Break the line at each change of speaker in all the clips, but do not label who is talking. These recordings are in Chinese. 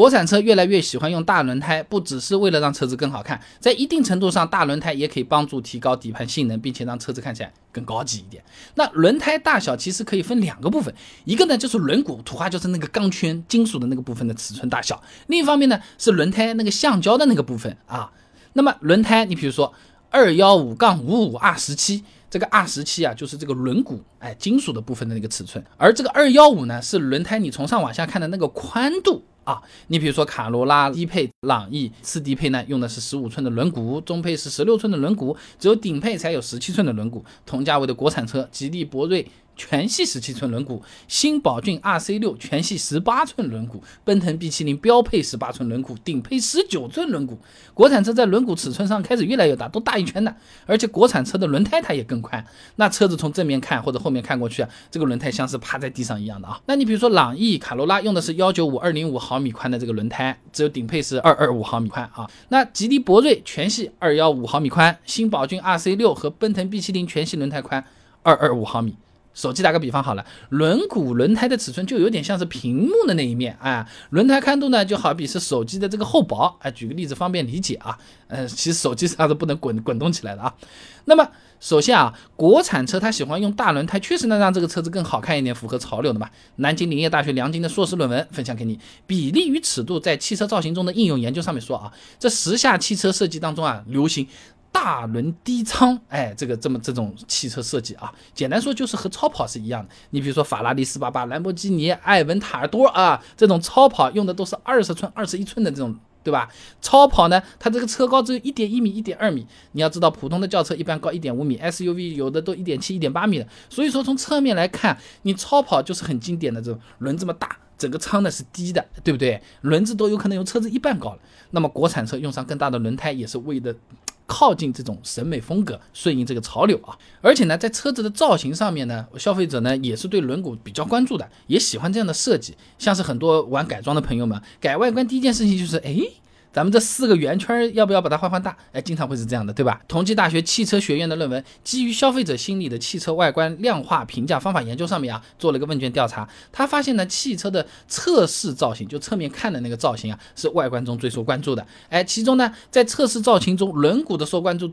国产车越来越喜欢用大轮胎，不只是为了让车子更好看，在一定程度上，大轮胎也可以帮助提高底盘性能，并且让车子看起来更高级一点。那轮胎大小其实可以分两个部分，一个呢就是轮毂，土话就是那个钢圈、金属的那个部分的尺寸大小；另一方面呢是轮胎那个橡胶的那个部分啊。那么轮胎，你比如说二幺五杠五五 R 十七。这个 R 十七啊，就是这个轮毂，哎，金属的部分的那个尺寸，而这个二幺五呢，是轮胎你从上往下看的那个宽度啊。你比如说卡罗拉低配、朗逸次低配呢，用的是十五寸的轮毂，中配是十六寸的轮毂，只有顶配才有十七寸的轮毂。同价位的国产车，吉利博瑞。全系十七寸轮毂，新宝骏 RC 六全系十八寸轮毂，奔腾 B 七零标配十八寸轮毂，顶配十九寸轮毂。国产车在轮毂尺寸上开始越来越大，都大一圈的，而且国产车的轮胎它也更宽。那车子从正面看或者后面看过去啊，这个轮胎像是趴在地上一样的啊。那你比如说朗逸、卡罗拉用的是幺九五二零五毫米宽的这个轮胎，只有顶配是二二五毫米宽啊。那吉利博瑞全系二幺五毫米宽，新宝骏 RC 六和奔腾 B 七零全系轮胎宽二二五毫米。手机打个比方好了，轮毂轮胎的尺寸就有点像是屏幕的那一面啊，轮胎宽度呢就好比是手机的这个厚薄啊。举个例子方便理解啊，呃，其实手机它是不能滚滚动起来的啊。那么首先啊，国产车它喜欢用大轮胎，确实能让这个车子更好看一点，符合潮流的嘛。南京林业大学梁晶的硕士论文分享给你，比例与尺度在汽车造型中的应用研究上面说啊，这时下汽车设计当中啊流行。大轮低舱，哎，这个这么这种汽车设计啊，简单说就是和超跑是一样的。你比如说法拉利四八八、兰博基尼艾文塔尔多啊，这种超跑用的都是二十寸、二十一寸的这种，对吧？超跑呢，它这个车高只有一点一米、一点二米。你要知道，普通的轿车一般高一点五米，SUV 有的都一点七、一点八米的。所以说，从侧面来看，你超跑就是很经典的这种轮这么大，整个舱呢是低的，对不对？轮子都有可能有车子一半高了。那么国产车用上更大的轮胎，也是为了。靠近这种审美风格，顺应这个潮流啊！而且呢，在车子的造型上面呢，消费者呢也是对轮毂比较关注的，也喜欢这样的设计。像是很多玩改装的朋友们，改外观第一件事情就是，哎。咱们这四个圆圈要不要把它换换大？哎，经常会是这样的，对吧？同济大学汽车学院的论文基于消费者心理的汽车外观量化评价方法研究上面啊，做了一个问卷调查，他发现呢，汽车的测试造型，就侧面看的那个造型啊，是外观中最受关注的。哎，其中呢，在测试造型中，轮毂的受关注。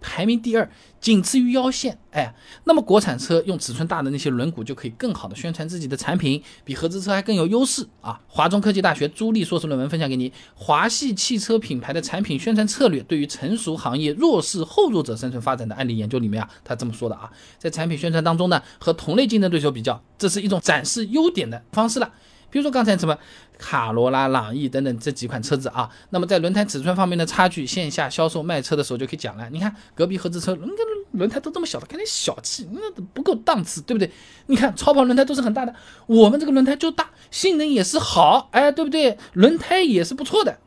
排名第二，仅次于腰线。哎，那么国产车用尺寸大的那些轮毂就可以更好的宣传自己的产品，比合资车还更有优势啊！华中科技大学朱莉硕士论文分享给你，《华系汽车品牌的产品宣传策略对于成熟行业弱势后弱者生存发展的案例研究》里面啊，他这么说的啊，在产品宣传当中呢，和同类竞争对手比较，这是一种展示优点的方式了。比如说刚才什么卡罗拉、朗逸等等这几款车子啊，那么在轮胎尺寸方面的差距，线下销售卖车的时候就可以讲了。你看隔壁合资车，轮轮胎都这么小的，看你小气，那不够档次，对不对？你看超跑轮胎都是很大的，我们这个轮胎就大，性能也是好，哎，对不对？轮胎也是不错的。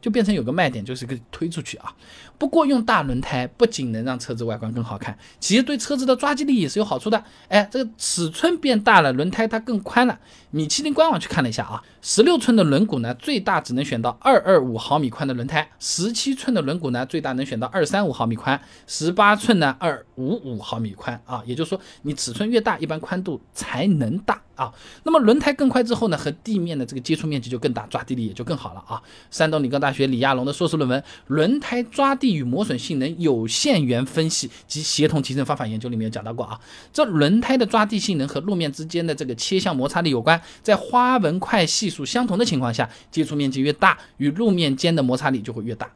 就变成有个卖点，就是个推出去啊。不过用大轮胎不仅能让车子外观更好看，其实对车子的抓地力也是有好处的。哎，这个尺寸变大了，轮胎它更宽了。米其林官网去看了一下啊，十六寸的轮毂呢，最大只能选到二二五毫米宽的轮胎；十七寸的轮毂呢，最大能选到二三五毫米宽；十八寸呢，二五五毫米宽啊。也就是说，你尺寸越大，一般宽度才能大。啊，那么轮胎更快之后呢，和地面的这个接触面积就更大，抓地力也就更好了啊。山东理工大学李亚龙的硕士论文《轮胎抓地与磨损性能有限元分析及协同提升方法研究》里面有讲到过啊，这轮胎的抓地性能和路面之间的这个切向摩擦力有关，在花纹块系数相同的情况下，接触面积越大，与路面间的摩擦力就会越大。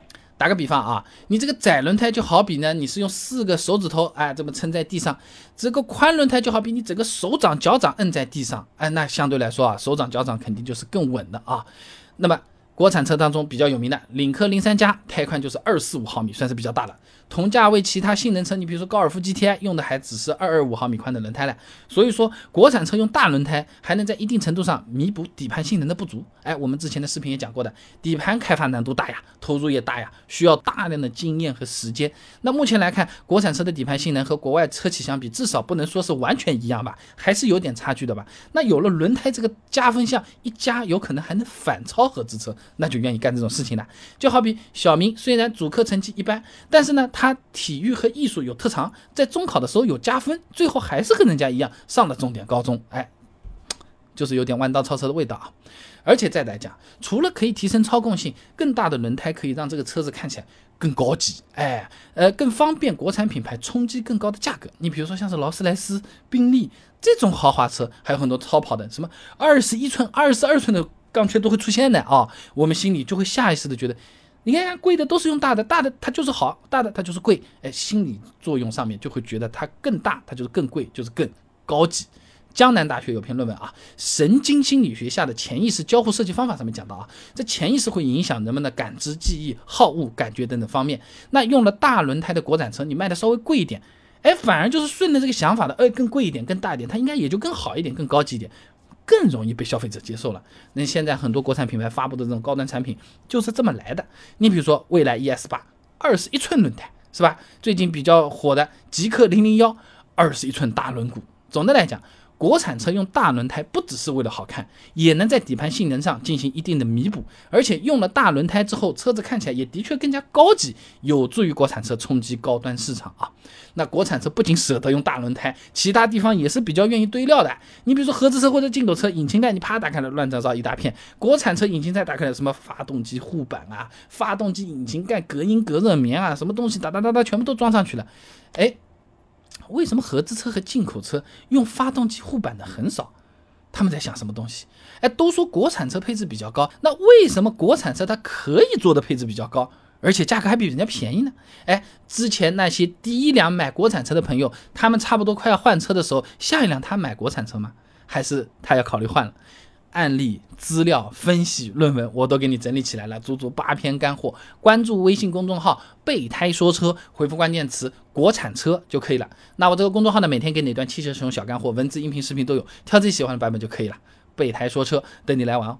打个比方啊，你这个窄轮胎就好比呢，你是用四个手指头哎这么撑在地上，这个宽轮胎就好比你整个手掌脚掌摁在地上，哎，那相对来说啊，手掌脚掌肯定就是更稳的啊。那么国产车当中比较有名的领克零三加，胎宽就是二四五毫米，算是比较大了。同价位其他性能车，你比如说高尔夫 GTI 用的还只是二二五毫米宽的轮胎了。所以说，国产车用大轮胎还能在一定程度上弥补底盘性能的不足。哎，我们之前的视频也讲过的，底盘开发难度大呀，投入也大呀，需要大量的经验和时间。那目前来看，国产车的底盘性能和国外车企相比，至少不能说是完全一样吧，还是有点差距的吧。那有了轮胎这个加分项，一加有可能还能反超合资车，那就愿意干这种事情了。就好比小明虽然主科成绩一般，但是呢，他他体育和艺术有特长，在中考的时候有加分，最后还是和人家一样上了重点高中，哎，就是有点弯道超车的味道啊。而且再来讲，除了可以提升操控性，更大的轮胎可以让这个车子看起来更高级，哎，呃，更方便国产品牌冲击更高的价格。你比如说像是劳斯莱斯、宾利这种豪华车，还有很多超跑的，什么二十一寸、二十二寸的钢圈都会出现的啊，我们心里就会下意识的觉得，你看贵的都是用大的，大的它就是好，大的它就是贵，哎，心理作用上面就会觉得它更大，它就是更贵，就是更高级。江南大学有篇论文啊，神经心理学下的潜意识交互设计方法上面讲到啊，这潜意识会影响人们的感知、记忆、好恶、感觉等等方面。那用了大轮胎的国产车，你卖的稍微贵一点，哎，反而就是顺着这个想法的，哎，更贵一点、更大一点，它应该也就更好一点、更高级一点，更容易被消费者接受了。那现在很多国产品牌发布的这种高端产品就是这么来的。你比如说未来 ES 八，二十一寸轮胎是吧？最近比较火的极氪零零幺，二十一寸大轮毂。总的来讲。国产车用大轮胎不只是为了好看，也能在底盘性能上进行一定的弥补。而且用了大轮胎之后，车子看起来也的确更加高级，有助于国产车冲击高端市场啊。那国产车不仅舍得用大轮胎，其他地方也是比较愿意堆料的。你比如说合资车或者进口车，引擎盖你啪打开了，乱糟糟一大片；国产车引擎盖打开了，什么发动机护板啊、发动机引擎盖隔音隔热棉啊，什么东西哒哒哒哒全部都装上去了，哎。为什么合资车和进口车用发动机护板的很少？他们在想什么东西？哎，都说国产车配置比较高，那为什么国产车它可以做的配置比较高，而且价格还比人家便宜呢？哎，之前那些第一辆买国产车的朋友，他们差不多快要换车的时候，下一辆他买国产车吗？还是他要考虑换了？案例、资料、分析、论文，我都给你整理起来了，足足八篇干货。关注微信公众号“备胎说车”，回复关键词“国产车”就可以了。那我这个公众号呢，每天给你一段汽车使用小干货，文字、音频、视频都有，挑自己喜欢的版本就可以了。备胎说车，等你来玩哦。